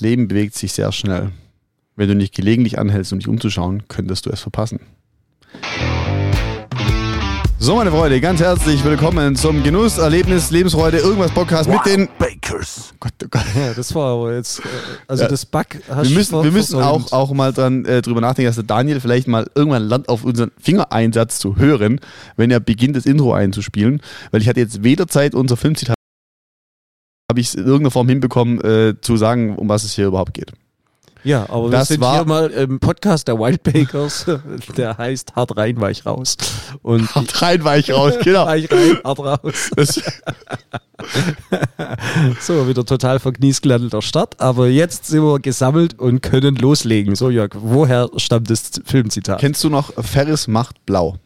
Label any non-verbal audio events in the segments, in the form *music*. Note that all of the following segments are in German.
Leben bewegt sich sehr schnell. Wenn du nicht gelegentlich anhältst, um dich umzuschauen, könntest du es verpassen. So, meine Freunde, ganz herzlich willkommen zum Genuss, Erlebnis, Lebensfreude, irgendwas Podcast mit den Bakers. Gott, oh Gott. Ja, das war aber jetzt, äh, also Ja. das Bug hast Wir müssen, wir müssen auch, auch mal dran äh, drüber nachdenken, dass der Daniel vielleicht mal irgendwann lernt, auf unseren Fingereinsatz zu hören, wenn er beginnt, das Intro einzuspielen. Weil ich hatte jetzt weder Zeit, unser Filmzitat habe ich es in irgendeiner Form hinbekommen, äh, zu sagen, um was es hier überhaupt geht. Ja, aber Das wir sind war- hier mal im Podcast der Wild Bakers, *laughs* der heißt Hart rein, weich raus. Und *laughs* Hart rein, weich raus, *laughs* genau. weich rein, hart raus. So, wieder total verkniest gelandeter Start. Aber jetzt sind wir gesammelt und können loslegen. So, Jörg, woher stammt das Filmzitat? kennst du noch Ferris macht blau?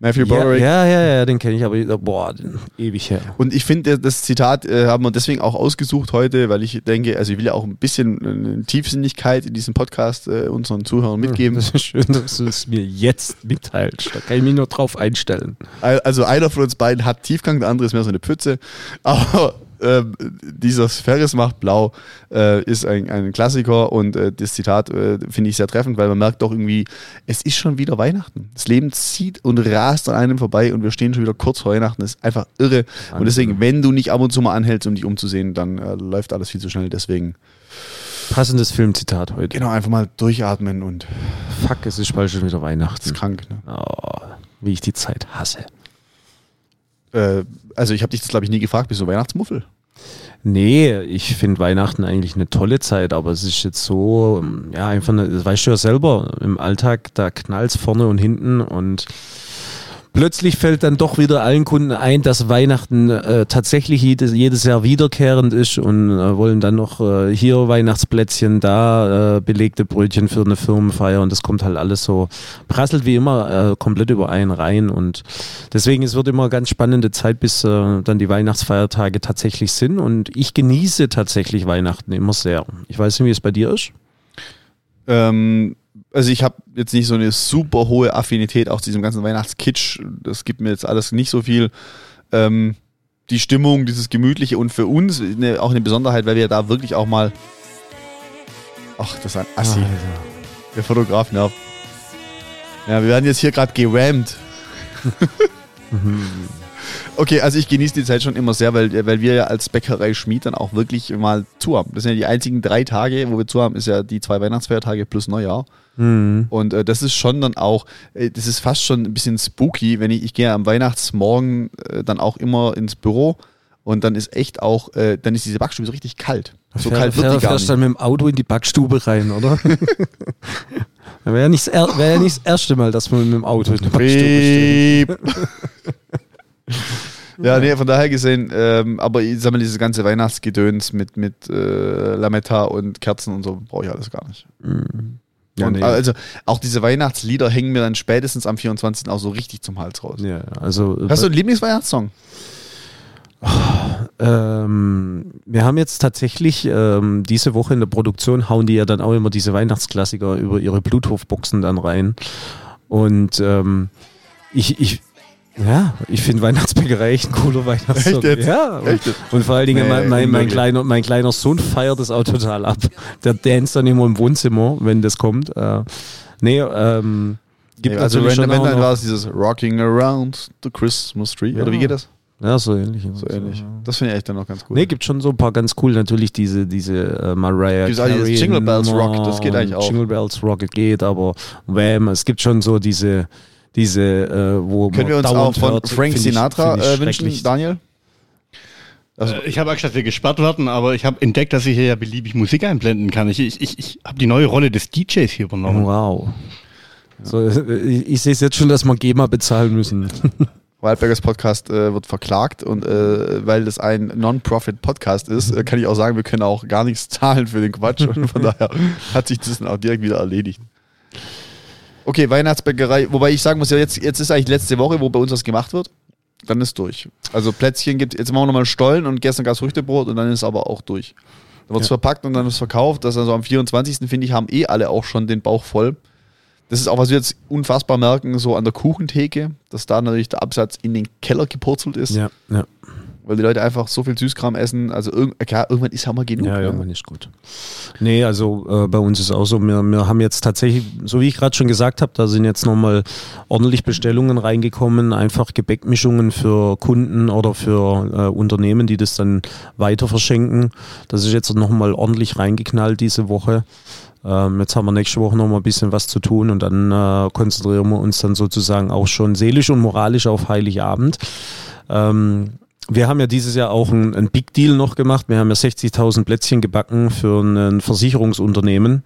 Matthew ja, Broderick. ja, ja, ja, den kenne ich, aber boah, den- ewig her. Und ich finde, das Zitat äh, haben wir deswegen auch ausgesucht heute, weil ich denke, also ich will ja auch ein bisschen äh, Tiefsinnigkeit in diesem Podcast äh, unseren Zuhörern mitgeben. Das ist schön, dass du es mir jetzt mitteilst. Da kann ich mich nur drauf einstellen. Also einer von uns beiden hat Tiefgang, der andere ist mehr so eine Pfütze. Aber ähm, dieser Ferris macht blau äh, ist ein, ein Klassiker und äh, das Zitat äh, finde ich sehr treffend, weil man merkt doch irgendwie, es ist schon wieder Weihnachten. Das Leben zieht und rast an einem vorbei und wir stehen schon wieder kurz vor Weihnachten. Das ist einfach irre. Und deswegen, wenn du nicht ab und zu mal anhältst, um dich umzusehen, dann äh, läuft alles viel zu schnell. Deswegen Passendes Filmzitat heute. genau einfach mal durchatmen und Fuck, es ist bald schon wieder ist Weihnachten. krank. Ne? Oh, wie ich die Zeit hasse. Äh, also ich habe dich das glaube ich nie gefragt, bist du Weihnachtsmuffel? Nee, ich finde Weihnachten eigentlich eine tolle Zeit, aber es ist jetzt so, ähm, ja, einfach, eine, das weißt du ja selber, im Alltag, da knallt's vorne und hinten und plötzlich fällt dann doch wieder allen Kunden ein, dass Weihnachten äh, tatsächlich jedes, jedes Jahr wiederkehrend ist und äh, wollen dann noch äh, hier Weihnachtsplätzchen, da äh, belegte Brötchen für eine Firmenfeier und das kommt halt alles so, prasselt wie immer äh, komplett über einen rein und deswegen es wird immer eine ganz spannende Zeit, bis äh, dann die Weihnachtsfeiertage tatsächlich sind und ich genieße tatsächlich Weihnachten immer sehr. Ich weiß nicht, wie es bei dir ist. Ähm, also ich habe jetzt nicht so eine super hohe Affinität auch zu diesem ganzen Weihnachtskitsch. Das gibt mir jetzt alles nicht so viel. Ähm, die Stimmung, dieses Gemütliche und für uns eine, auch eine Besonderheit, weil wir da wirklich auch mal. Ach, das ist ein Assi. Der Fotograf nervt. Ja, wir werden jetzt hier gerade gerammt. *laughs* Okay, also ich genieße die Zeit schon immer sehr, weil, weil wir ja als Bäckerei Schmied dann auch wirklich mal zu haben. Das sind ja die einzigen drei Tage, wo wir zu haben, ist ja die zwei Weihnachtsfeiertage plus Neujahr. Mhm. Und äh, das ist schon dann auch, äh, das ist fast schon ein bisschen spooky, wenn ich, ich gehe am Weihnachtsmorgen äh, dann auch immer ins Büro und dann ist echt auch, äh, dann ist diese Backstube so richtig kalt. So kalt wird die gar fährst nicht. dann mit dem Auto in die Backstube rein, oder? *laughs* *laughs* Wäre ja, nicht das er- wär ja nicht das erste Mal, dass man mit dem Auto in die Backstube steht. *laughs* Ja, nee, von daher gesehen, ähm, aber ich sag mal, dieses ganze Weihnachtsgedöns mit, mit äh, Lametta und Kerzen und so brauche ich alles gar nicht. Ja, und, nee. Also auch diese Weihnachtslieder hängen mir dann spätestens am 24. auch so richtig zum Hals raus. Ja, also Hast du einen Lieblingsweihnachtssong? ähm, wir haben jetzt tatsächlich ähm, diese Woche in der Produktion hauen die ja dann auch immer diese Weihnachtsklassiker über ihre Bluetooth-Boxen dann rein. Und ähm, ich, ich, ja, ich finde Weihnachtsbäckerei echt ein cooler jetzt? Ja, und, und vor allen Dingen Nee, mein, mein, kleiner, mein kleiner Sohn feiert das auch total ab. Der danst dann immer im Wohnzimmer, wenn das kommt. Äh, nee, ähm, gibt Nee, also Random noch- war es dieses Rocking Around the Christmas Tree. Ja. Oder wie geht das? Ja, so ähnlich. So ähnlich. Das finde ich echt dann noch ganz gut. Nee, gibt schon so ein paar ganz cool. Natürlich diese, diese äh, Mariah Gibt's dieses Carey Jingle Bells Rock, das geht eigentlich auch. Jingle Bells Rock geht, aber Wham, es gibt schon so diese, diese äh, wo Können man wir uns auch von hört, Frank Sinatra ich äh, wünschen. Daniel? Also, Äh, Ich habe Angst, dass wir gesperrt werden, aber ich habe entdeckt, dass ich hier ja beliebig Musik einblenden kann. Ich, ich, ich, ich habe die neue Rolle des DJs hier übernommen. Wow. So, äh, ich, ich sehe es jetzt schon, dass wir GEMA bezahlen müssen. *laughs* Wildbergers Podcast äh, wird verklagt und äh, weil das ein Non-Profit-Podcast ist, äh, kann ich auch sagen, wir können auch gar nichts zahlen für den Quatsch und von *laughs* daher hat sich das dann auch direkt wieder erledigt. Okay, Weihnachtsbäckerei, wobei ich sagen muss, ja, jetzt, jetzt ist eigentlich letzte Woche, wo bei uns was gemacht wird, dann ist durch. Also Plätzchen gibt, jetzt machen wir nochmal Stollen und gestern gab es Früchtebrot und dann ist aber auch durch. Dann wird es Ja. verpackt und dann ist es verkauft. Das also am 24. finde ich, haben eh alle auch schon den Bauch voll. Das ist auch, was wir jetzt unfassbar merken, so an der Kuchentheke, dass da natürlich der Absatz in den Keller gepurzelt ist. ja, ja. Weil die Leute einfach so viel Süßkram essen. Also irg klar, irgendwann ist ja mal genug. Ja, ne? irgendwann ist gut. Nee, also äh, bei uns ist auch so, wir, wir haben jetzt tatsächlich, so wie ich gerade schon gesagt habe, da sind jetzt nochmal ordentlich Bestellungen reingekommen, einfach Gebäckmischungen für Kunden oder für äh, Unternehmen, die das dann weiter verschenken. Das ist jetzt nochmal ordentlich reingeknallt diese Woche. Ähm, jetzt haben wir nächste Woche noch mal ein bisschen was zu tun und dann äh, konzentrieren wir uns dann sozusagen auch schon seelisch und moralisch auf Heiligabend. Ähm, wir haben ja dieses Jahr auch einen, Big Deal noch gemacht. Wir haben ja 60.000 Plätzchen gebacken für ein Versicherungsunternehmen.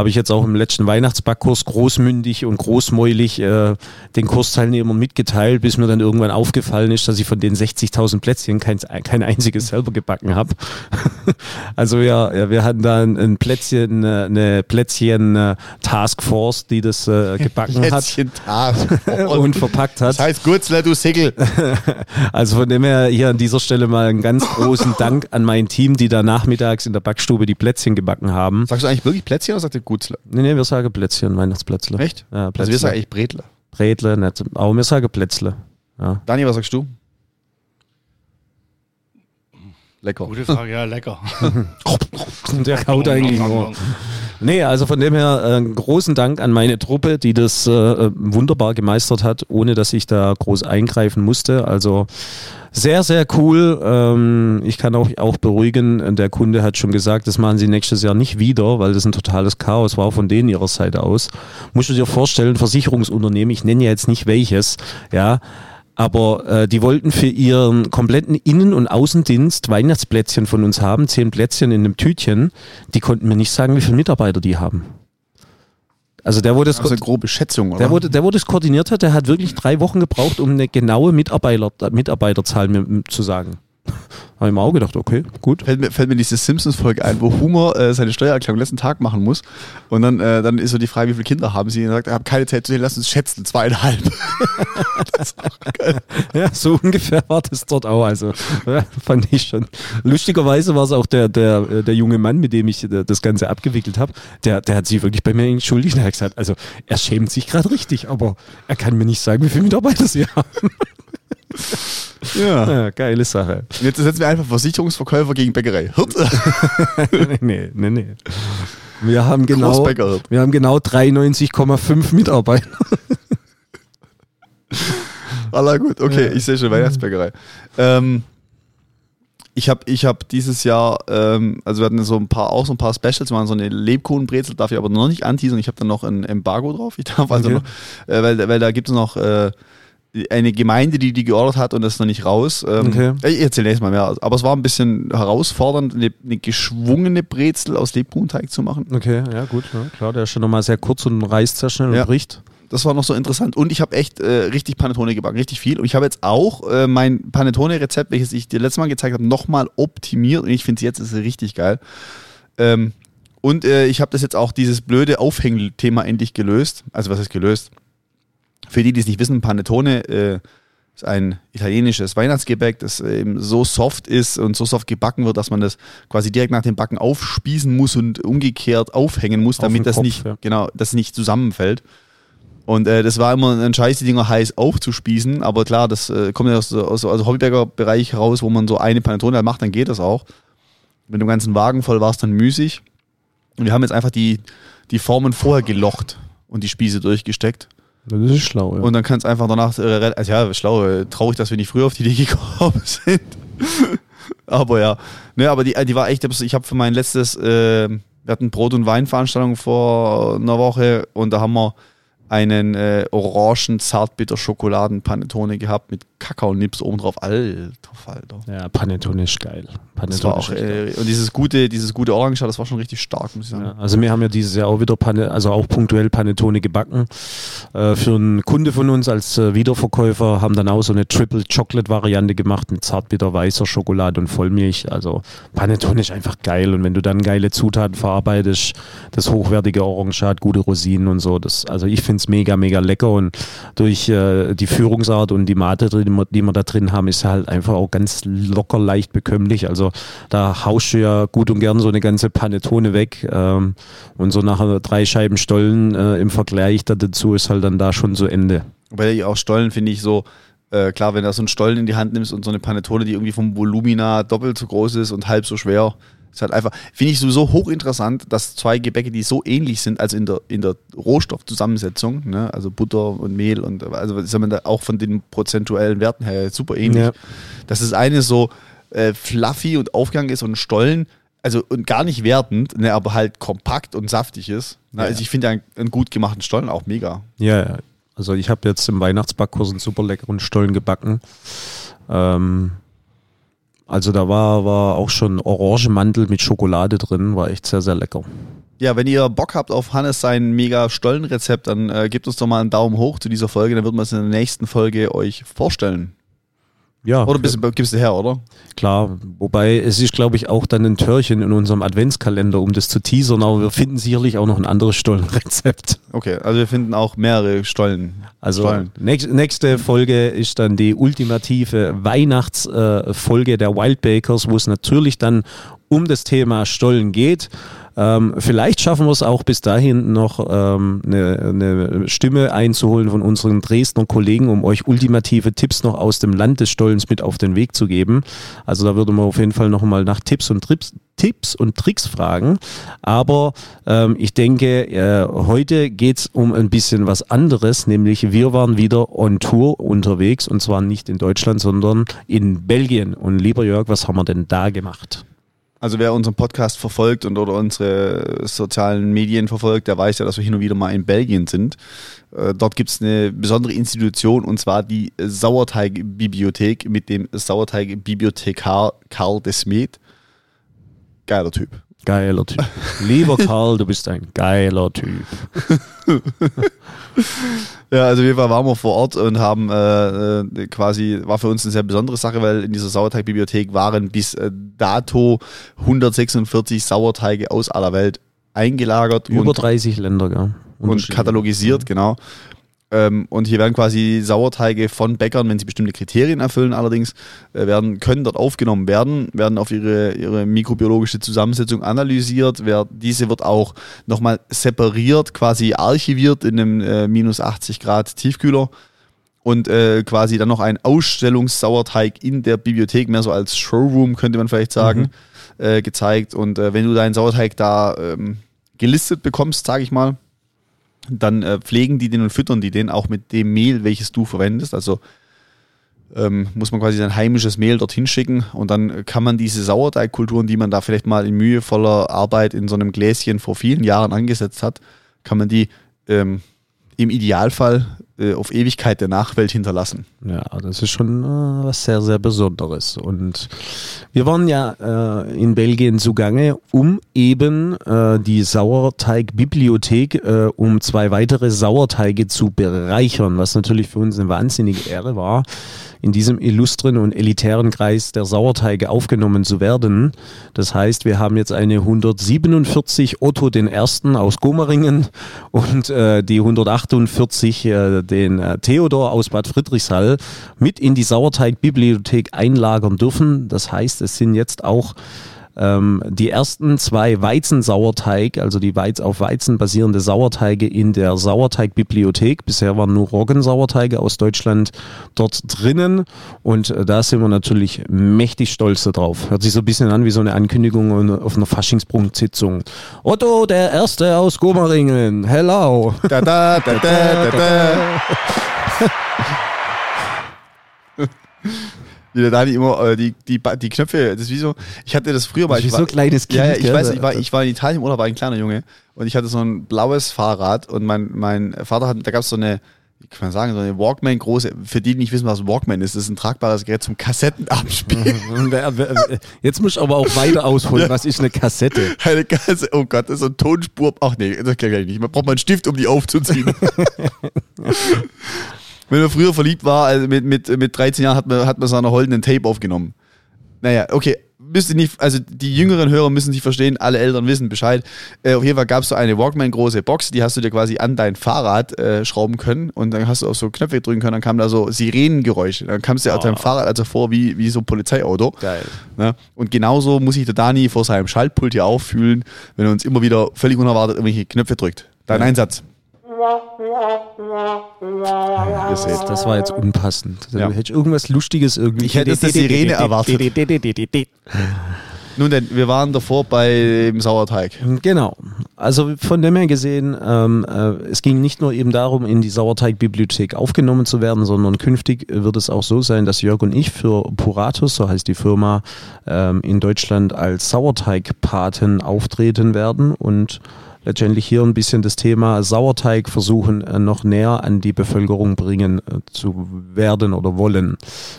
Habe ich jetzt auch im letzten Weihnachtsbackkurs großmündig und großmäulig äh, den Kursteilnehmern mitgeteilt, bis mir dann irgendwann aufgefallen ist, dass ich von den 60.000 Plätzchen kein, kein einziges selber gebacken habe. *laughs* also ja, ja, wir hatten da ein, ein Plätzchen, äh, eine Plätzchen äh, Taskforce, die das äh, *laughs* gebacken hat Plätzchen Task. *laughs* und verpackt hat. Das heißt, Gutzler, du Sickel. Also von dem her hier an dieser Stelle mal einen ganz großen Dank an mein Team, die da nachmittags in der Backstube die Plätzchen gebacken haben. Sagst du eigentlich wirklich Plätzchen oder sagt ihr Gutzler? Nee, nee, wir sagen Plätzchen, Weihnachtsplätzle. Echt? Ja, Also Plätzle. wir sagen eigentlich Bredler. Bredle, nicht. Aber wir sagen Plätzle. Ja. Dani, was sagst du? Lecker. Gute Frage, ja, lecker. *laughs* Der kaut eigentlich nur. *laughs* Nee, also von dem her äh, großen Dank an meine Truppe, die das äh, wunderbar gemeistert hat, ohne dass ich da groß eingreifen musste. Also sehr, sehr cool. Ähm, ich kann auch, auch beruhigen, der Kunde hat schon gesagt, das machen sie nächstes Jahr nicht wieder, weil das ein totales Chaos war von denen ihrer Seite aus. Musst du dir vorstellen, Versicherungsunternehmen, ich nenne ja jetzt nicht welches, ja, aber äh, die wollten für ihren kompletten Innen- und Außendienst Weihnachtsplätzchen von uns haben, zehn Plätzchen in einem Tütchen. Die konnten mir nicht sagen, wie viele Mitarbeiter die haben. Also der, wo das, Also eine grobe Schätzung, oder? der, wo, der, wo das koordiniert hat, der hat wirklich drei Wochen gebraucht, um eine genaue Mitarbeiter, Mitarbeiterzahl zu sagen. Habe ich mir auch gedacht, okay, gut. fällt mir, fällt mir diese Simpsons-Folge ein, wo Homer äh, seine Steuererklärung letzten Tag machen muss. Und dann, äh, dann ist so die Frage, wie viele Kinder haben sie? Und er sagt, ich habe keine Zeit zu sehen, lass uns schätzen, zweieinhalb. *laughs* Ja, so ungefähr war das dort auch. Also ja, fand ich schon. Lustigerweise war es auch der, der, äh, der junge Mann, mit dem ich äh, das Ganze abgewickelt habe, der, der hat sich wirklich bei mir entschuldigt. Er hat gesagt, also er schämt sich gerade richtig, aber er kann mir nicht sagen, wie viele Mitarbeiter sie haben. Ja. Ja, geile Sache. Und jetzt setzen wir einfach Versicherungsverkäufer gegen Bäckerei. Hirt. *laughs* nee, nee, nee. Wir haben genau, wir haben genau 93,5 Mitarbeiter. Aller gut, okay, ich sehe schon Weihnachtsbäckerei. Ähm, ich habe ich hab dieses Jahr, ähm, also wir hatten so ein paar, auch so ein paar Specials, wir waren so eine Lebkuchenbrezel, darf ich aber noch nicht anteasern. Ich habe dann noch ein Embargo drauf. Ich darf also Okay. noch, äh, weil, weil da gibt es noch äh, eine Gemeinde, die die geordert hat und das noch nicht raus. Ähm, Okay. Ich erzähle nächstes Mal mehr. Aber es war ein bisschen herausfordernd, eine, eine geschwungene Brezel aus Lebkuchenteig zu machen. Okay, ja gut, ja, klar, der ist schon nochmal sehr kurz und reißt sehr schnell Ja. und bricht. Das war noch so interessant. Und ich habe echt äh, richtig Panettone gebacken, richtig viel. Und ich habe jetzt auch äh, mein Panettone-Rezept, welches ich dir letztes Mal gezeigt habe, nochmal optimiert. Und ich finde jetzt ist es richtig geil. Ähm, und äh, ich habe das jetzt auch, dieses blöde Aufhängthema endlich gelöst. Also was ist gelöst? Für die, die es nicht wissen, Panettone äh, ist ein italienisches Weihnachtsgebäck, das eben so soft ist und so soft gebacken wird, dass man das quasi direkt nach dem Backen aufspießen muss und umgekehrt aufhängen muss, Auf damit das Kopf, nicht, ja. genau, das nicht zusammenfällt. Und äh, das war immer ein Scheiß, die Dinger heiß aufzuspießen, aber klar, das äh, kommt ja aus, aus aus dem Hobbybäcker-Bereich raus, wo man so eine Panettone halt macht, dann geht das auch. Mit dem ganzen Wagen voll war es dann müßig. Und wir haben jetzt einfach die, die Formen vorher gelocht und die Spieße durchgesteckt. Das ist schlau, ja. Und dann kann es einfach danach, äh, also ja, schlau, äh, traurig, dass wir nicht früher auf die Idee *laughs* gekommen sind. *laughs* aber ja, ne, aber die, äh, die war echt, ich habe für mein letztes, äh, wir hatten Brot- und Weinveranstaltung vor einer Woche und da haben wir einen äh, orangen zartbitter Schokoladen-Panettone gehabt mit Kakaonips oben drauf. Alter Falter. ja, Panettone ist geil. Panettone Das war auch, äh, und dieses gute, dieses gute Orange, das war schon richtig stark, muss ich sagen. Ja, also wir haben ja dieses Jahr auch wieder Pane, also auch punktuell Panettone gebacken. Äh, für einen Kunde von uns als äh, Wiederverkäufer haben dann auch so eine Triple Chocolate Variante gemacht mit zartbitter weißer Schokolade und Vollmilch. Also Panettone ist einfach geil und wenn du dann geile Zutaten verarbeitest, das hochwertige Orange hat, gute Rosinen und so, das, also ich finde es mega, mega lecker und durch äh, die Führungsart und die Mate, die wir- die wir da drin haben, ist halt einfach auch ganz locker, leicht bekömmlich. Also da haust du ja gut und gern so eine ganze Panettone weg ähm, und so nachher drei Scheiben Stollen äh, im Vergleich da dazu ist halt dann da schon so Ende. Weil ich auch Stollen finde ich so, Äh, klar, wenn du so einen Stollen in die Hand nimmst und so eine Panettone, die irgendwie vom Volumina doppelt so groß ist und halb so schwer, ist halt einfach, finde ich sowieso hochinteressant, dass zwei Gebäcke, die so ähnlich sind, also in der, in der Rohstoffzusammensetzung, ne, also Butter und Mehl und also ist man da auch von den prozentuellen Werten her super ähnlich, Ja. dass das eine so äh, fluffy und aufgegangen ist und Stollen, also und gar nicht wertend, ne, aber halt kompakt und saftig ist. Ne, Ja. Also ich finde einen, einen gut gemachten Stollen auch mega. Ja, ja. Also ich habe jetzt im Weihnachtsbackkurs einen super leckeren Stollen gebacken. Ähm, also da war, war auch schon Orangenmantel mit Schokolade drin, war echt sehr, sehr lecker. Ja, wenn ihr Bock habt auf Hannes sein mega Stollenrezept, dann äh, gebt uns doch mal einen Daumen hoch zu dieser Folge, dann wird man es in der nächsten Folge euch vorstellen. Ja, Oder bist, gibst du her, oder? klar. Wobei es ist, glaube ich, auch dann ein Türchen in unserem Adventskalender, um das zu teasern, aber wir finden sicherlich auch noch ein anderes Stollenrezept. Okay, also wir finden auch mehrere Stollen. Also Stollen. nächst, nächste Folge ist dann die ultimative Weihnachtsfolge äh, der Wild Bakers, wo es natürlich dann um das Thema Stollen geht. Ähm, vielleicht schaffen wir es auch bis dahin noch ähm, eine, eine Stimme einzuholen von unseren Dresdner Kollegen, um euch ultimative Tipps noch aus dem Land des Stollens mit auf den Weg zu geben. Also da würde man auf jeden Fall noch mal nach Tipps und Trips, Tipps und Tricks fragen. Aber ähm, ich denke, äh, heute geht's um ein bisschen was anderes, nämlich wir waren wieder on Tour unterwegs und zwar nicht in Deutschland, sondern in Belgien. Und lieber Jörg, was haben wir denn da gemacht? Also wer unseren Podcast verfolgt und oder unsere sozialen Medien verfolgt, der weiß ja, dass wir hin und wieder mal in Belgien sind. Äh, dort gibt es eine besondere Institution und zwar die Sauerteigbibliothek mit dem Sauerteigbibliothekar Karl Desmet. Geiler Typ. Geiler Typ. Lieber Karl, du bist ein geiler Typ. *laughs* Ja, also wir waren wir vor Ort und haben äh, äh, quasi, war für uns eine sehr besondere Sache, weil in dieser Sauerteigbibliothek waren bis äh, dato 146 Sauerteige aus aller Welt eingelagert Über und 30 Länder, gell? und katalogisiert, genau. Ähm, und hier werden quasi Sauerteige von Bäckern, wenn sie bestimmte Kriterien erfüllen, allerdings äh, werden, können dort aufgenommen werden, werden auf ihre, ihre mikrobiologische Zusammensetzung analysiert. Wer, diese wird auch nochmal separiert, quasi archiviert in einem äh, minus 80 Grad Tiefkühler und äh, quasi dann noch ein Ausstellungssauerteig in der Bibliothek, mehr so als Showroom könnte man vielleicht sagen, äh, gezeigt. Und äh, wenn du deinen Sauerteig da ähm, gelistet bekommst, sage ich mal, dann äh, pflegen die den und füttern die den auch mit dem Mehl, welches du verwendest. Also ähm, muss man quasi sein heimisches Mehl dorthin schicken und dann kann man diese Sauerteigkulturen, die man da vielleicht mal in mühevoller Arbeit in so einem Gläschen vor vielen Jahren angesetzt hat, kann man die ähm, im Idealfall äh, auf Ewigkeit der Nachwelt hinterlassen. Ja, das ist schon äh, was sehr, sehr Besonderes. Und wir waren ja äh, in Belgien zugange, um eben äh, die Sauerteigbibliothek, äh, um zwei weitere Sauerteige zu bereichern, was natürlich für uns eine wahnsinnige Ehre war, in diesem illustren und elitären Kreis der Sauerteige aufgenommen zu werden. Das heißt, wir haben jetzt eine 147 Otto den Ersten aus Gomaringen und äh, die 148 äh, den äh, Theodor aus Bad Friedrichshall mit in die Sauerteigbibliothek einlagern dürfen. Das heißt, es sind jetzt auch ähm, die ersten zwei Weizensauerteig, also die Weiz auf Weizen basierende Sauerteige in der Sauerteigbibliothek. Bisher waren nur Roggensauerteige aus Deutschland dort drinnen und äh, da sind wir natürlich mächtig stolz darauf. Hört sich so ein bisschen an wie so eine Ankündigung auf einer Faschingsprunksitzung. Otto, der Erste aus Gomaringen, hello. Da, da, da, da, da, da. *laughs* *laughs* Wie der Dani immer äh, die, die, die Knöpfe, das ist wie so, ich hatte das früher mal. Das ist ich wie so ein kleines Ja, ja, Kind, ich gell? weiß, ich war, ich war in Italien im Urlaub, war ein kleiner Junge und ich hatte so ein blaues Fahrrad und mein, mein Vater hat, da gab es so eine, wie kann man sagen, so eine Walkman große, für die, die nicht wissen, was ein Walkman ist, das ist ein tragbares Gerät zum Kassettenabspielen. *laughs* Wer- wer- Jetzt muss ich aber auch weiter ausholen. Was ist eine Kassette? *laughs* Eine Kasse, oh Gott, das ist so ein Tonspur. Ach nee, das kann ich nicht. Man braucht mal einen Stift, um die aufzuziehen. *laughs* Wenn man früher verliebt war, also mit, mit, mit 13 Jahren hat man, hat man so eine holdenen Tape aufgenommen. Naja, okay. Müsst ihr nicht, also die jüngeren Hörer müssen sich verstehen, alle Eltern wissen Bescheid. Äh, auf jeden Fall gab es so eine Walkman große Box, die hast du dir quasi an dein Fahrrad äh, schrauben können und dann hast du auf so Knöpfe drücken können, dann kamen da so Sirenengeräusche. Dann kam es dir auf deinem Fahrrad also vor wie, wie so ein Polizeiauto. Geil. Ne? Und genauso muss sich der Dani vor seinem Schaltpult hier auffühlen, wenn er uns immer wieder völlig unerwartet irgendwelche Knöpfe drückt. Dein Einsatz. Seht. Das war jetzt unpassend. Ja. Hätte ich irgendwas Lustiges irgendwie. Ich hätte jetzt eine Sirene erwartet. Nun denn, wir waren davor beim Sauerteig. Genau. Also von dem her gesehen, ähm, äh, es ging nicht nur eben darum, in die Sauerteigbibliothek aufgenommen zu werden, sondern künftig wird es auch so sein, dass Jörg und ich für Puratus, so heißt die Firma, ähm, in Deutschland als Sauerteigpaten auftreten werden und letztendlich hier ein bisschen das Thema Sauerteig versuchen, äh, noch näher an die Bevölkerung bringen äh, zu werden oder wollen.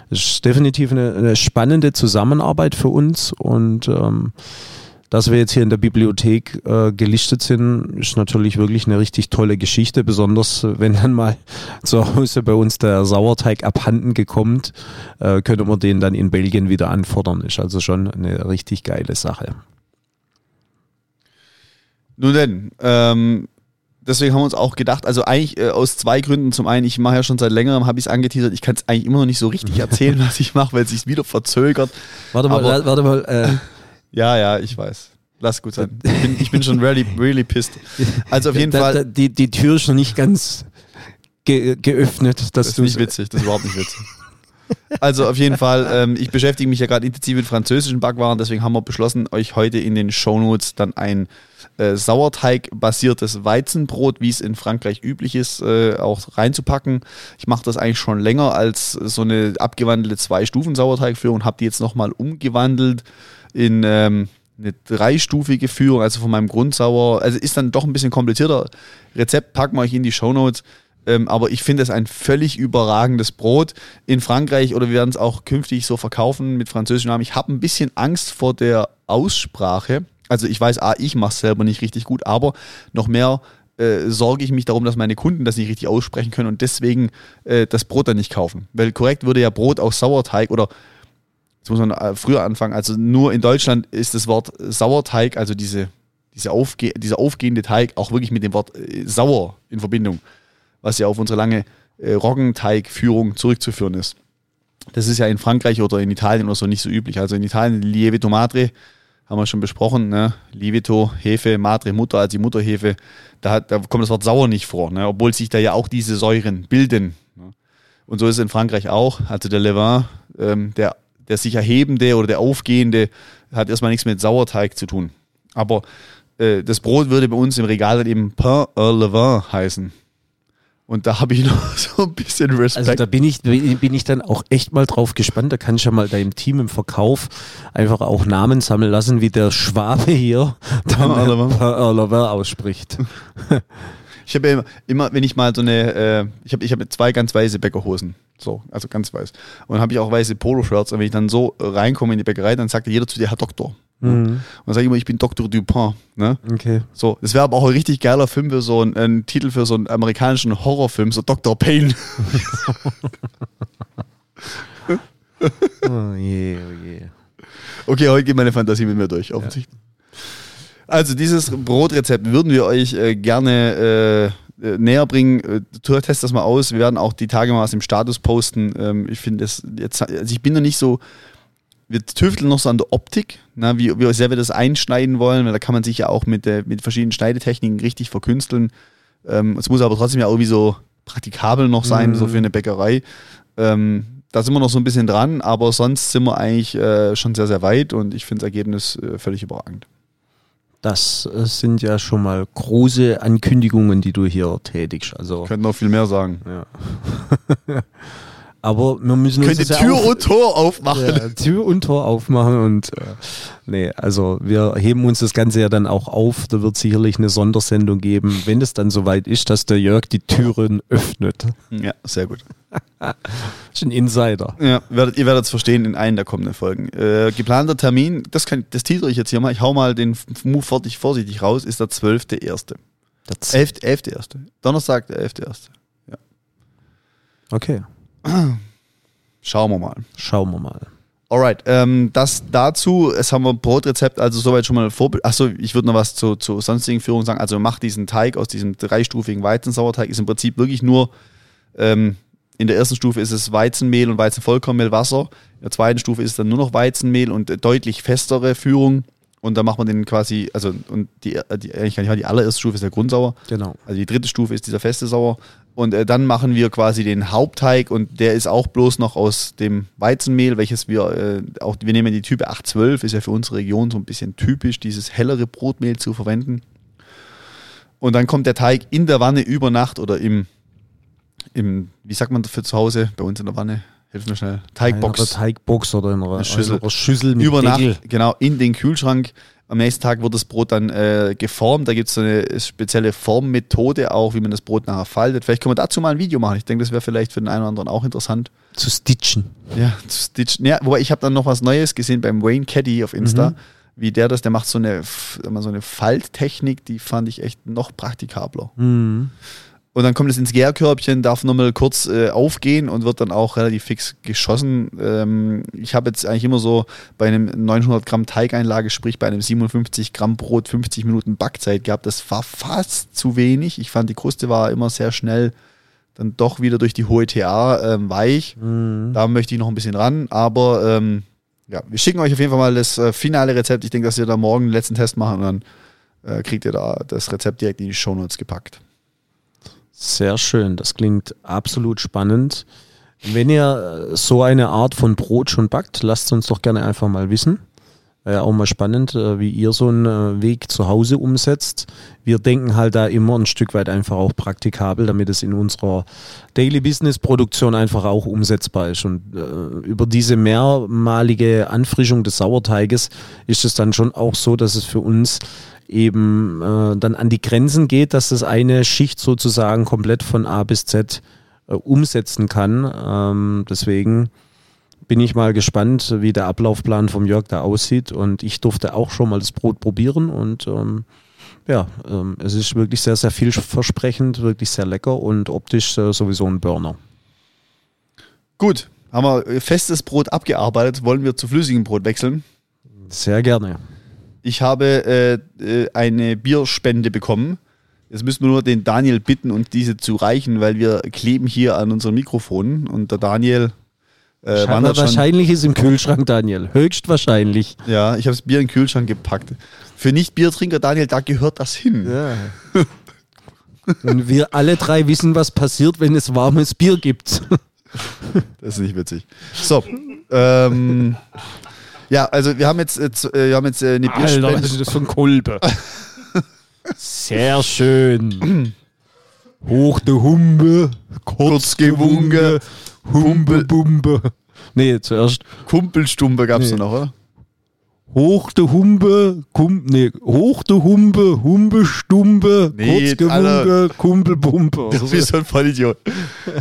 Es ist definitiv eine, eine spannende Zusammenarbeit für uns und ähm, dass wir jetzt hier in der Bibliothek äh, gelistet sind, ist natürlich wirklich eine richtig tolle Geschichte, besonders äh, wenn dann mal *laughs* zu Hause bei uns der Sauerteig abhanden gekommen, äh, können wir den dann in Belgien wieder anfordern. Ist also schon eine richtig geile Sache. Nun denn, ähm, deswegen haben wir uns auch gedacht, also eigentlich äh, aus zwei Gründen. Zum einen, ich mache ja schon seit längerem, habe ich es angeteasert, ich kann es eigentlich immer noch nicht so richtig *laughs* erzählen, was ich mache, weil es sich wieder verzögert. Warte mal, Aber- warte mal. Äh, Ja, ja, ich weiß. Lass gut sein. Ich bin, ich bin schon really, really pissed. Also auf jeden da, Fall. Da, die, die Tür ist noch nicht ganz ge geöffnet, dass Das ist nicht witzig, das ist überhaupt nicht witzig. Also auf jeden Fall, ähm, ich beschäftige mich ja gerade intensiv mit französischen Backwaren, deswegen haben wir beschlossen, euch heute in den Shownotes dann ein äh, Sauerteig-basiertes Weizenbrot, wie es in Frankreich üblich ist, äh, auch reinzupacken. Ich mache das eigentlich schon länger als so eine abgewandelte Zwei-Stufen-Sauerteigführung und habe die jetzt nochmal umgewandelt in ähm, eine dreistufige Führung, also von meinem Grundsauer. Also ist dann doch ein bisschen komplizierter. Rezept packen wir euch in die Shownotes. Ähm, aber ich finde es ein völlig überragendes Brot. In Frankreich oder wir werden es auch künftig so verkaufen mit französischem Namen. Ich habe ein bisschen Angst vor der Aussprache. Also ich weiß, ah, ich mache es selber nicht richtig gut, aber noch mehr äh, sorge ich mich darum, dass meine Kunden das nicht richtig aussprechen können und deswegen äh, das Brot dann nicht kaufen. Weil korrekt würde ja Brot aus Sauerteig oder Jetzt muss man äh, früher anfangen. Also nur in Deutschland ist das Wort Sauerteig, also diese, diese aufge dieser aufgehende Teig, auch wirklich mit dem Wort äh, sauer in Verbindung, was ja auf unsere lange äh, Roggenteigführung zurückzuführen ist. Das ist ja in Frankreich oder in Italien oder so nicht so üblich. Also in Italien Lievito Madre, haben wir schon besprochen, ne? Lievito, Hefe, Madre, Mutter, also die Mutterhefe, da, hat, da kommt das Wort sauer nicht vor, ne? obwohl sich da ja auch diese Säuren bilden. Ne? Und so ist es in Frankreich auch. Also der Levain, ähm, der, der sich erhebende oder der aufgehende, hat erstmal nichts mit Sauerteig zu tun. Aber äh, das Brot würde bei uns im Regal dann eben Pain au Levain heißen. Und da habe ich *laughs* noch so ein bisschen Respekt. Also da bin ich, bin ich dann auch echt mal drauf gespannt. Da kann ich ja mal deinem Team im Verkauf einfach auch Namen sammeln lassen, wie der Schwabe hier dann Levain *laughs* ausspricht. *laughs* Ich habe ja immer, immer, wenn ich mal so eine, äh, ich habe ich hab zwei ganz weiße Bäckerhosen. So, also ganz weiß. Und dann habe ich auch weiße Poloshirts. Und wenn ich dann so reinkomme in die Bäckerei, dann sagt jeder zu dir, Herr Doktor. Und dann sage ich immer, ich bin Dr. Dupin. Ne? Okay. So, das wäre aber auch ein richtig geiler Film für so einen, ein Titel für so einen amerikanischen Horrorfilm, so Dr. Payne. *laughs* *laughs* Oh je, oh je. Okay, heute geht meine Fantasie mit mir durch, offensichtlich. Also dieses Brotrezept würden wir euch äh, gerne äh, äh, näher bringen. Äh, test das mal aus. Wir werden auch die Tage mal was im Status posten. Ähm, ich finde es jetzt, also ich bin da nicht so, wir tüfteln noch so an der Optik, na, wie, wie sehr wir das einschneiden wollen, weil da kann man sich ja auch mit, äh, mit verschiedenen Schneidetechniken richtig verkünsteln. Ähm, es muss aber trotzdem ja irgendwie so praktikabel noch sein, so für eine Bäckerei. Ähm, da sind wir noch so ein bisschen dran, aber sonst sind wir eigentlich äh, schon sehr, sehr weit und ich finde das Ergebnis äh, völlig überragend. Das äh, sind ja schon mal große Ankündigungen, die du hier tätigst. Also, Könnten noch viel mehr sagen. ja. *laughs* Aber wir müssen uns Könnte ja Tür auch- und Tor aufmachen. Ja, Tür und Tor aufmachen und äh, nee, also wir heben uns das Ganze ja dann auch auf. Da wird sicherlich eine Sondersendung geben, wenn es dann soweit ist, dass der Jörg die Türen öffnet. Ja, sehr gut. *laughs* Ist ein Insider. Ja, werdet, ihr werdet es verstehen in einer der kommenden Folgen. Äh, geplanter Termin, das, kann, das teaser ich jetzt hier mal. Ich hau mal den Move vorsichtig, vorsichtig raus, ist der 12.1. Das, 11. 11.1. Donnerstag, der 11.1. okay, *clears throat* Schauen wir mal. schauen wir mal. Alright, ähm, das dazu, es haben wir ein Brotrezept, also soweit schon mal vorbe... Achso, ich würde noch was zu, zu sonstigen Führungen sagen. Also macht diesen Teig aus diesem dreistufigen Weizensauerteig, ist im Prinzip wirklich nur, ähm, in der ersten Stufe ist es Weizenmehl und Weizenvollkornmehl, Wasser. In der zweiten Stufe ist es dann nur noch Weizenmehl und äh, deutlich festere Führung. Und da macht man den quasi, also und die, die, eigentlich gar nicht, die allererste Stufe ist der Grundsauer. Genau. Also die dritte Stufe ist dieser feste Sauer. Und äh, dann machen wir quasi den Hauptteig und der ist auch bloß noch aus dem Weizenmehl, welches wir äh, auch, wir nehmen die Type 812, ist ja für unsere Region so ein bisschen typisch, dieses hellere Brotmehl zu verwenden. Und dann kommt der Teig in der Wanne über Nacht oder im, im wie sagt man für zu Hause, bei uns in der Wanne, hilf mir schnell, Teigbox. In einer Teigbox oder in einer, Eine Schüssel. einer Schüssel mit über Deckel. Nacht, genau, in den Kühlschrank. Am nächsten Tag wird das Brot dann äh, geformt. Da gibt es so eine spezielle Formmethode auch, wie man das Brot nachher faltet. Vielleicht können wir dazu mal ein Video machen. Ich denke, das wäre vielleicht für den einen oder anderen auch interessant. Zu stitchen. Ja, zu stitchen. Ja, wobei ich habe dann noch was Neues gesehen beim Wayne Caddy auf Insta, wie der das, der macht so eine, so eine Falttechnik, die fand ich echt noch praktikabler. Mhm. Und dann kommt es ins Gärkörbchen, darf nochmal kurz äh, aufgehen und wird dann auch relativ fix geschossen. Ähm, ich habe jetzt eigentlich immer so bei einem 900 Gramm Teigeinlage, sprich bei einem 57 Gramm Brot, 50 Minuten Backzeit gehabt. Das war fast zu wenig. Ich fand, die Kruste war immer sehr schnell dann doch wieder durch die hohe TA ähm, weich. Mhm. Da möchte ich noch ein bisschen ran, aber ähm, ja, wir schicken euch auf jeden Fall mal das äh, finale Rezept. Ich denke, dass wir da morgen den letzten Test machen und dann äh, kriegt ihr da das Rezept direkt in die Shownotes gepackt. Sehr schön, das klingt absolut spannend. Wenn ihr äh, so eine Art von Brot schon backt, lasst uns doch gerne einfach mal wissen. Wäre auch mal spannend, äh, wie ihr so einen äh, Weg zu Hause umsetzt. Wir denken halt da immer ein Stück weit einfach auch praktikabel, damit es in unserer Daily Business Produktion einfach auch umsetzbar ist. Und äh, über diese mehrmalige Anfrischung des Sauerteiges ist es dann schon auch so, dass es für uns eben äh, dann an die Grenzen geht, dass das eine Schicht sozusagen komplett von A bis Z äh, umsetzen kann. Ähm, deswegen bin ich mal gespannt, wie der Ablaufplan vom Jörg da aussieht. Und ich durfte auch schon mal das Brot probieren und ähm, ja, ähm, es ist wirklich sehr, sehr vielversprechend, wirklich sehr lecker und optisch äh, sowieso ein Burner. Gut, haben wir festes Brot abgearbeitet. Wollen wir zu flüssigem Brot wechseln? Sehr gerne. Ich habe äh, äh, eine Bierspende bekommen. Jetzt müssen wir nur den Daniel bitten, uns diese zu reichen, weil wir kleben hier an unseren Mikrofonen und der Daniel äh, wandert schon. wahrscheinlich ist im Kühlschrank, Daniel. Höchstwahrscheinlich. Ja, ich habe das Bier in den Kühlschrank gepackt. Für Nicht-Biertrinker, Daniel, da gehört das hin. Ja. Und wir alle drei wissen, was passiert, wenn es warmes Bier gibt. Das ist nicht witzig. So, ähm, ja, also wir haben jetzt, äh, wir haben jetzt äh, eine Bierspende. ist das für ein Kolbe? Sehr schön. Hoch de Humbe, kurz gewunge, Humbe Bumbe. Nee, zuerst Kumpelstumpe gab es Nee. noch, oder? Hoch de Humbe, kum, nee, Hoch de Humbe, Humbe Stumbe, Nee, kurz gewunge, Kumpelbumpe. Du bist so ein Vollidiot.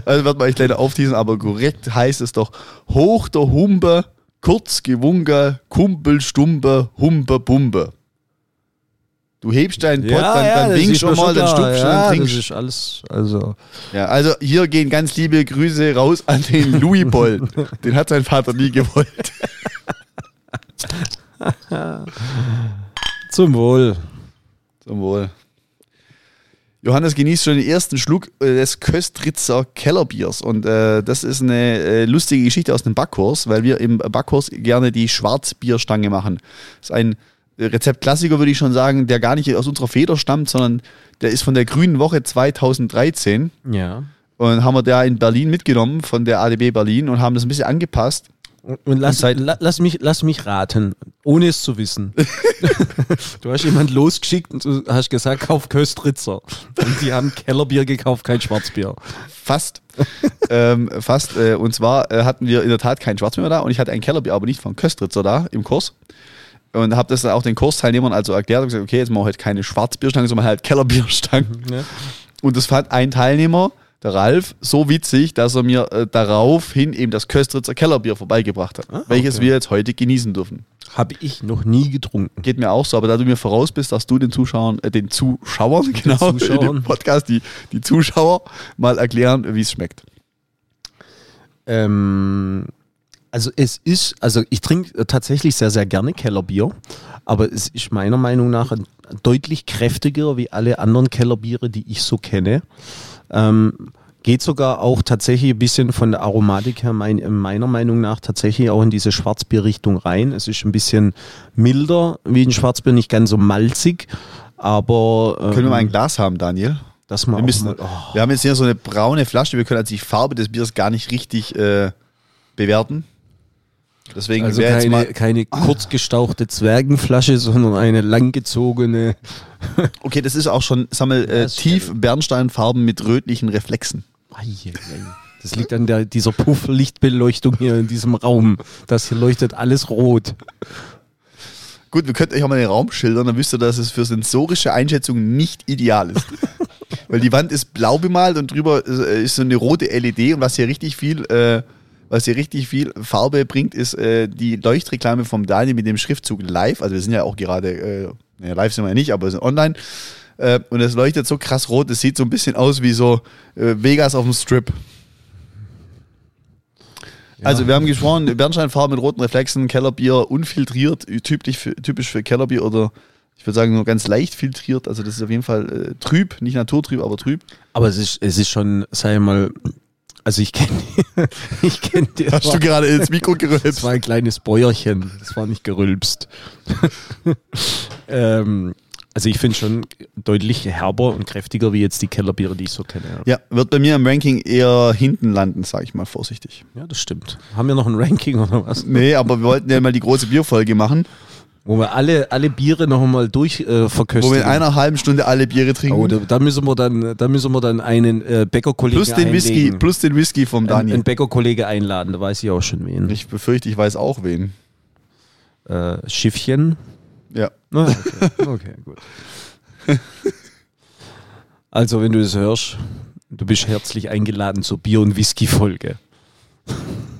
Also wird man echt leider aufteasen, aber korrekt heißt es doch Hoch der Humbe, kurz gewunge, Kumpelstumpe, Humpe Bumpe. Du hebst deinen Pott, dann, dann winkst schon mal, dann stupst ja, das trinkst. ist alles, also, Ja, also hier gehen ganz liebe Grüße raus an den *laughs* Louis Boll. den hat sein Vater nie gewollt. zum Wohl. Zum Wohl. Johannes genießt schon den ersten Schluck äh, des Köstritzer Kellerbiers. Und äh, das ist eine äh, lustige Geschichte aus dem Backkurs, weil wir im Backkurs gerne die Schwarzbierstange machen. Das ist ein Rezeptklassiker, würde ich schon sagen, der gar nicht aus unserer Feder stammt, sondern der ist von der Grünen Woche 2013. Ja. Und haben wir da in Berlin mitgenommen, von der ADB Berlin, und haben das ein bisschen angepasst. Und, lass, la, lass, mich, lass mich raten, ohne es zu wissen. *laughs* du hast jemand losgeschickt und du hast gesagt, kauf Köstritzer. Und die haben Kellerbier gekauft, kein Schwarzbier. Fast. ähm, fast. Äh, und zwar äh, hatten wir in der Tat kein Schwarzbier mehr da und ich hatte ein Kellerbier, aber nicht von Köstritzer da im Kurs. Und habe das dann auch den Kursteilnehmern also erklärt und gesagt, okay, jetzt machen wir halt keine Schwarzbierstangen, sondern halt Kellerbierstangen. Ja. Und das fand ein Teilnehmer, der Ralf, so witzig, dass er mir äh, daraufhin eben das Köstritzer Kellerbier vorbeigebracht hat, Ah, welches okay. wir jetzt heute genießen dürfen. Habe ich noch nie getrunken. Geht mir auch so, aber da du mir voraus bist, dass du den Zuschauern, äh, den Zuschauern, genau, *laughs* in Zuschauern. dem Podcast, die, die Zuschauer mal erklären, wie es schmeckt. Ähm, also es ist, also ich trinke äh, tatsächlich sehr, sehr gerne Kellerbier, aber es ist meiner Meinung nach deutlich kräftiger wie alle anderen Kellerbiere, die ich so kenne. Ähm, Geht sogar auch tatsächlich ein bisschen von der Aromatik her, mein, meiner Meinung nach, tatsächlich auch in diese Schwarzbierrichtung rein. Es ist ein bisschen milder wie ein Schwarzbier, nicht ganz so malzig, aber. Ähm, Können wir mal ein Glas haben, Daniel? Das mal Wir, müssen, mal, oh. wir haben jetzt hier so eine braune Flasche, wir können also die Farbe des Biers gar nicht richtig äh, bewerten. Deswegen Also wäre jetzt keine, mal. keine kurz gestauchte Zwergenflasche, *laughs* sondern eine langgezogene. *laughs* Okay, das ist auch schon, wir, äh, tief Bernsteinfarben mit rötlichen Reflexen. Das liegt an der, dieser Pufflichtbeleuchtung hier in diesem Raum. Das hier leuchtet alles rot. Gut, wir könnten euch auch mal den Raum schildern, dann wisst ihr, dass es für sensorische Einschätzungen nicht ideal ist. *laughs* Weil die Wand ist blau bemalt und drüber äh, ist so eine rote LED und was hier richtig viel, äh, was hier richtig viel Farbe bringt, ist äh, die Leuchtreklame vom Daniel mit dem Schriftzug live. Also wir sind ja auch gerade, äh, naja, live sind wir ja nicht, aber wir sind online. Äh, und es leuchtet so krass rot, es sieht so ein bisschen aus wie so äh, Vegas auf dem Strip. Also wir haben gesprochen, Bernsteinfarbe mit roten Reflexen, Kellerbier, unfiltriert, typisch für, typisch für Kellerbier oder ich würde sagen nur ganz leicht filtriert. Also das ist auf jeden Fall äh, trüb, nicht naturtrüb, aber trüb. Aber es ist, es ist schon, sag ich mal, also ich kenne *laughs* ich kenn die. Hast du gerade ins Mikro Das gerülpst? war ein kleines Bäuerchen, das war nicht gerülpst. *laughs* ähm, also ich finde schon deutlich herber und kräftiger wie jetzt die Kellerbiere, die ich so kenne. Ja, wird bei mir im Ranking eher hinten landen, sage ich mal vorsichtig. Ja, das stimmt. Haben wir noch ein Ranking oder was? Nee, aber wir wollten ja mal die große Bierfolge machen, Wo wir alle, alle Biere noch einmal durch äh, wo wir in einer halben Stunde alle Biere trinken. Oh, da, da müssen wir dann, da müssen wir dann einen äh, Bäckerkollegen plus den Whisky, einlegen. plus den Whisky vom Daniel. ein Bäckerkollege einladen, da weiß ich auch schon wen. ich befürchte, ich weiß auch wen. Äh, Schiffchen. Ja. Ah, okay. okay, gut. *laughs* Also, wenn du das hörst, du bist herzlich eingeladen zur Bier- und Whisky-Folge. *laughs*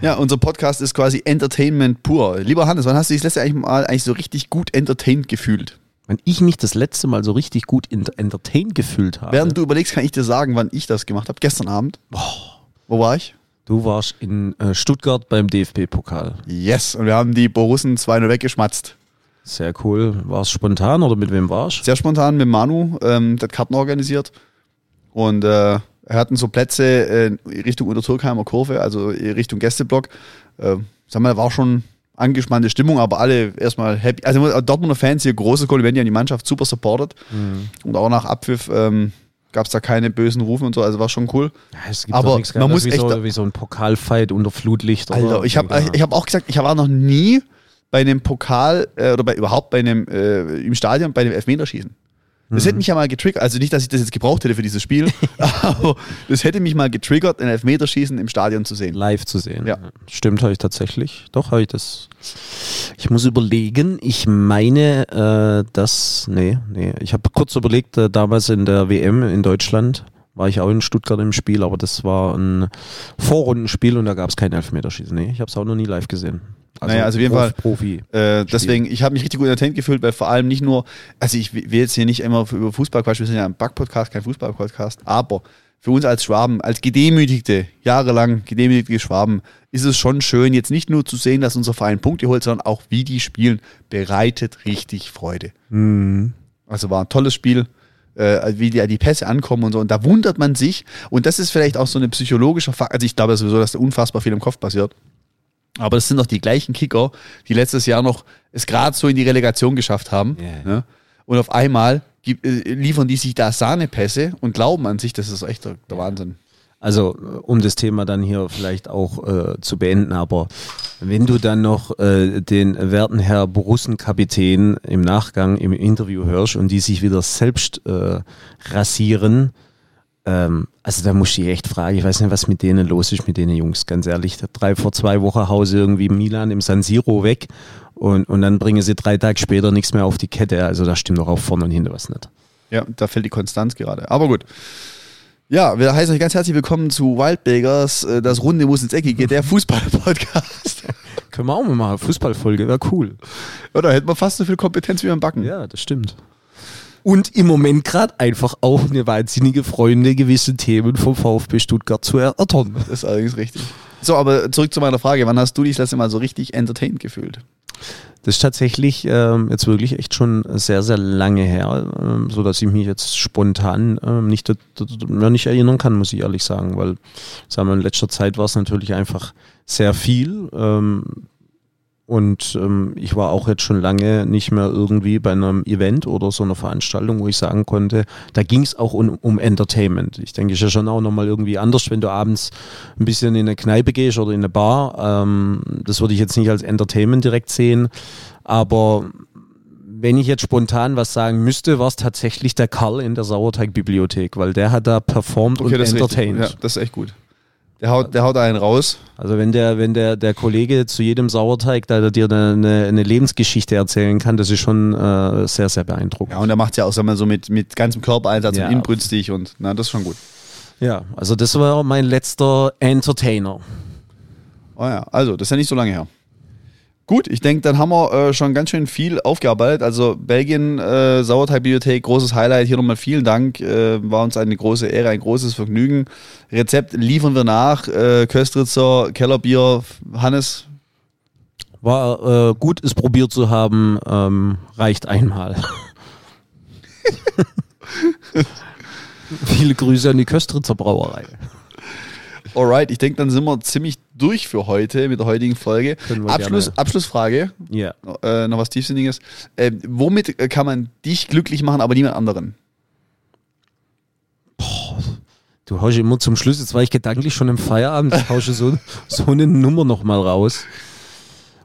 Ja, unser Podcast ist quasi Entertainment pur. Lieber Hannes, wann hast du dich das letzte mal eigentlich so richtig gut entertained gefühlt? Wenn ich mich das letzte Mal so richtig gut ent entertained gefühlt habe. Während du überlegst, kann ich dir sagen, wann ich das gemacht habe. Gestern Abend. Wo war ich? du warst in äh, Stuttgart beim DFB-Pokal. Yes. Und wir haben die Borussen 2-0 weggeschmatzt. Sehr cool. War es spontan oder mit wem warst Sehr spontan mit Manu, ähm, der hat Karten organisiert. Und äh, hatten so Plätze äh, Richtung Unterturkheimer Kurve, also Richtung Gästeblock. Äh, sag mal, war schon angespannte Stimmung, aber alle erstmal happy. Also Dortmunder Fans hier, große Kompliment an die Mannschaft, super supported. Und auch nach Abpfiff ähm, gab es da keine bösen Rufe und so, also war schon cool. Ja, es gibt Aber man muss wie, echt so, wie so ein Pokalfight unter Flutlicht. Alter, oder? ich habe Ja. ich hab auch gesagt, ich war noch nie bei einem Pokal äh, oder bei, überhaupt bei einem äh, im Stadion bei einem Elfmeterschießen. Das hätte mich ja mal getriggert, also nicht, dass ich das jetzt gebraucht hätte für dieses Spiel, *laughs* aber das hätte mich mal getriggert, ein Elfmeterschießen im Stadion zu sehen. live zu sehen. Ja. Stimmt, habe ich tatsächlich. Doch, habe ich das. Ich muss überlegen. Ich meine, äh, das. Nee, nee. Ich habe kurz überlegt, äh, damals in der WM in Deutschland war ich auch in Stuttgart im Spiel, aber das war ein Vorrundenspiel und da gab es kein Elfmeterschießen. Nee, ich habe es auch noch nie live gesehen. Naja, also auf jeden Fall, Profi. Äh, deswegen, ich habe mich richtig gut entertained gefühlt, weil vor allem nicht nur, also ich will jetzt hier nicht immer über Fußball quatschen, wir sind ja ein Back-Podcast, kein Fußball-Podcast, aber für uns als Schwaben, als gedemütigte, jahrelang gedemütigte Schwaben, ist es schon schön, jetzt nicht nur zu sehen, dass unser Verein Punkte holt, sondern auch wie die spielen, bereitet richtig Freude. Also war ein tolles Spiel, äh, wie die, die Pässe ankommen und so. Und da wundert man sich, und das ist vielleicht auch so eine psychologische Fakt, also ich glaube sowieso, dass da unfassbar viel im Kopf passiert. Aber das sind doch die gleichen Kicker, die letztes Jahr noch es gerade so in die Relegation geschafft haben. Ja. Ne? Und auf einmal äh, liefern die sich da Sahnepässe und glauben an sich, das ist echt der, der Wahnsinn. Also, um das Thema dann hier vielleicht auch äh, zu beenden, aber wenn du dann noch äh, den werten Herr Borussen-Kapitän im Nachgang im Interview hörst und die sich wieder selbst äh, rasieren, ähm, also da muss ich echt fragen, ich weiß nicht, was mit denen los ist, mit denen Jungs, ganz ehrlich. Drei, vor zwei Wochen Hause irgendwie Milan im San Siro weg und, und dann bringen sie drei Tage später nichts mehr auf die Kette. Also da stimmt doch auch vorne und hinten was nicht. Ja, da fällt die Konstanz gerade. Aber gut. Ja, wir heißen euch ganz herzlich willkommen zu Wildbeggars, äh, das Runde muss ins Eckige, der *laughs* Fußball-Podcast. Können wir auch mal machen, Fußballfolge, wäre cool. Oder hätten wir fast so viel Kompetenz wie beim Backen. Ja, das stimmt. Und im Moment gerade einfach auch eine wahnsinnige Freude, gewisse Themen vom VfB Stuttgart zu erörtern. Das ist allerdings richtig. So, aber zurück zu meiner Frage. Wann hast du dich das letzte Mal so richtig entertained gefühlt? Das ist tatsächlich ähm, jetzt wirklich echt schon sehr, sehr lange her, ähm, so dass ich mich jetzt spontan ähm, nicht, mehr nicht erinnern kann, muss ich ehrlich sagen, weil sagen wir, in letzter Zeit war es natürlich einfach sehr viel. Ähm, und ähm, ich war auch jetzt schon lange nicht mehr irgendwie bei einem Event oder so einer Veranstaltung, wo ich sagen konnte, da ging es auch um, um Entertainment. Ich denke, es ist ja schon auch nochmal irgendwie anders, wenn du abends ein bisschen in eine Kneipe gehst oder in eine Bar. Ähm, das würde ich jetzt nicht als Entertainment direkt sehen. Aber wenn ich jetzt spontan was sagen müsste, war es tatsächlich der Karl in der Sauerteig-Bibliothek, weil der hat da performt Okay, und das ist, richtig, entertained. ja, das ist echt gut. Der haut, der haut einen raus. Also wenn der, wenn der, der Kollege zu jedem Sauerteig da der dir eine, eine Lebensgeschichte erzählen kann, das ist schon äh, sehr, sehr beeindruckend. Ja, und er macht ja auch, sagen wir so, mit, mit ganzem Körpereinsatz Ja. und inbrünstig und na, das ist schon gut. Ja, also das war mein letzter Entertainer. Oh ja, also, das ist ja nicht so lange her. Gut, ich denke, dann haben wir äh, schon ganz schön viel aufgearbeitet. Also Belgien, äh, Sauerteigbibliothek, großes Highlight. Hier nochmal vielen Dank. Äh, war uns eine große Ehre, ein großes Vergnügen. Rezept liefern wir nach. Äh, Köstritzer, Kellerbier, Hannes. War äh, gut, es probiert zu haben, ähm, reicht einmal. *laughs* *laughs* Viele Grüße an die Köstritzer Brauerei. Alright, ich denke, dann sind wir ziemlich durch für heute mit der heutigen Folge. Abschluss, gerne. Abschlussfrage, Ja. äh, noch was Tiefsinniges. Äh, womit kann man dich glücklich machen, aber niemand anderen? Du haust immer zum Schluss, jetzt war ich gedanklich schon im Feierabend, haust du so, *laughs* so eine Nummer nochmal raus.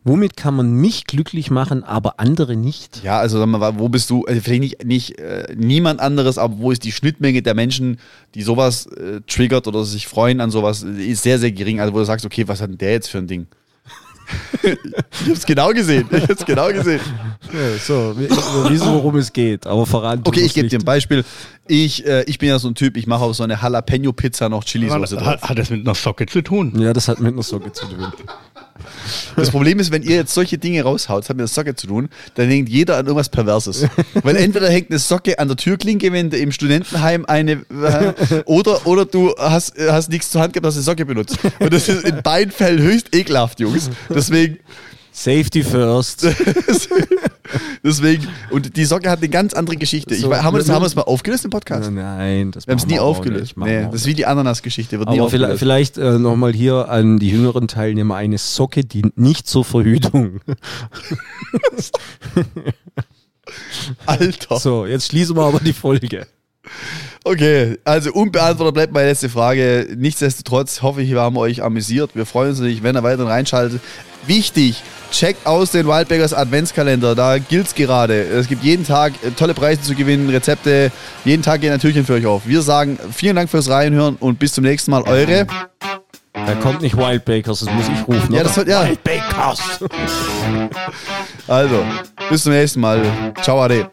Womit kann man mich glücklich machen, aber andere nicht? Ja, also sag mal, wo bist du, also vielleicht nicht, nicht äh, niemand anderes, aber wo ist die Schnittmenge der Menschen, die sowas äh, triggert oder sich freuen an sowas, äh, ist sehr, sehr gering. Also wo du sagst, okay, was hat denn der jetzt für ein Ding? *laughs* ich hab's genau gesehen. Ich hab's genau gesehen. Ja, so, wir, wir wissen, worum es geht, aber verraten. Okay, ich gebe dir ein. Beispiel. Ich, äh, ich bin ja so ein Typ, ich mache auf so eine Jalapeno-Pizza noch Chili-Soße drauf. Hat, hat das mit einer Socke zu tun? Ja, das hat mit einer Socke zu tun. Das Problem ist, wenn ihr jetzt solche Dinge raushaut, das hat mit der Socke zu tun, dann denkt jeder an irgendwas Perverses. Weil entweder hängt eine Socke an der Türklinke, wenn du im Studentenheim eine, äh, oder, oder du hast, äh, hast nichts zur Hand gehabt, hast eine Socke benutzt. Und das ist in beiden Fällen höchst ekelhaft, Jungs. Deswegen, Safety first. *laughs* deswegen, und die Socke hat eine ganz andere Geschichte. Ich, So, weiß- haben, wir das, haben wir das mal aufgelöst im Podcast? Nein, das Wir haben es nie aufgelöst. Nee, das ist wie die Ananas-Geschichte, Aber vielleicht, vielleicht äh, nochmal hier an die jüngeren Teilnehmer eine Socke dient nicht zur Verhütung. *laughs* Alter. So, jetzt schließen wir aber die Folge. *laughs* Okay, also unbeantwortet bleibt meine letzte Frage. Nichtsdestotrotz hoffe ich, wir haben euch amüsiert. Wir freuen uns natürlich, wenn ihr weiterhin reinschaltet. Wichtig, checkt aus den Wildbergers Adventskalender. Da gilt's gerade. Es gibt jeden Tag äh, tolle Preise zu gewinnen, Rezepte. Jeden Tag gehen ein Türchen für euch auf. Wir sagen vielen Dank fürs Reinhören und bis zum nächsten Mal. Eure. Da kommt nicht Wild Bakers, das muss ich rufen. Ja, oder? das wird, ja. Wild Bakers. *laughs* Also, bis zum nächsten Mal. Ciao, Ade.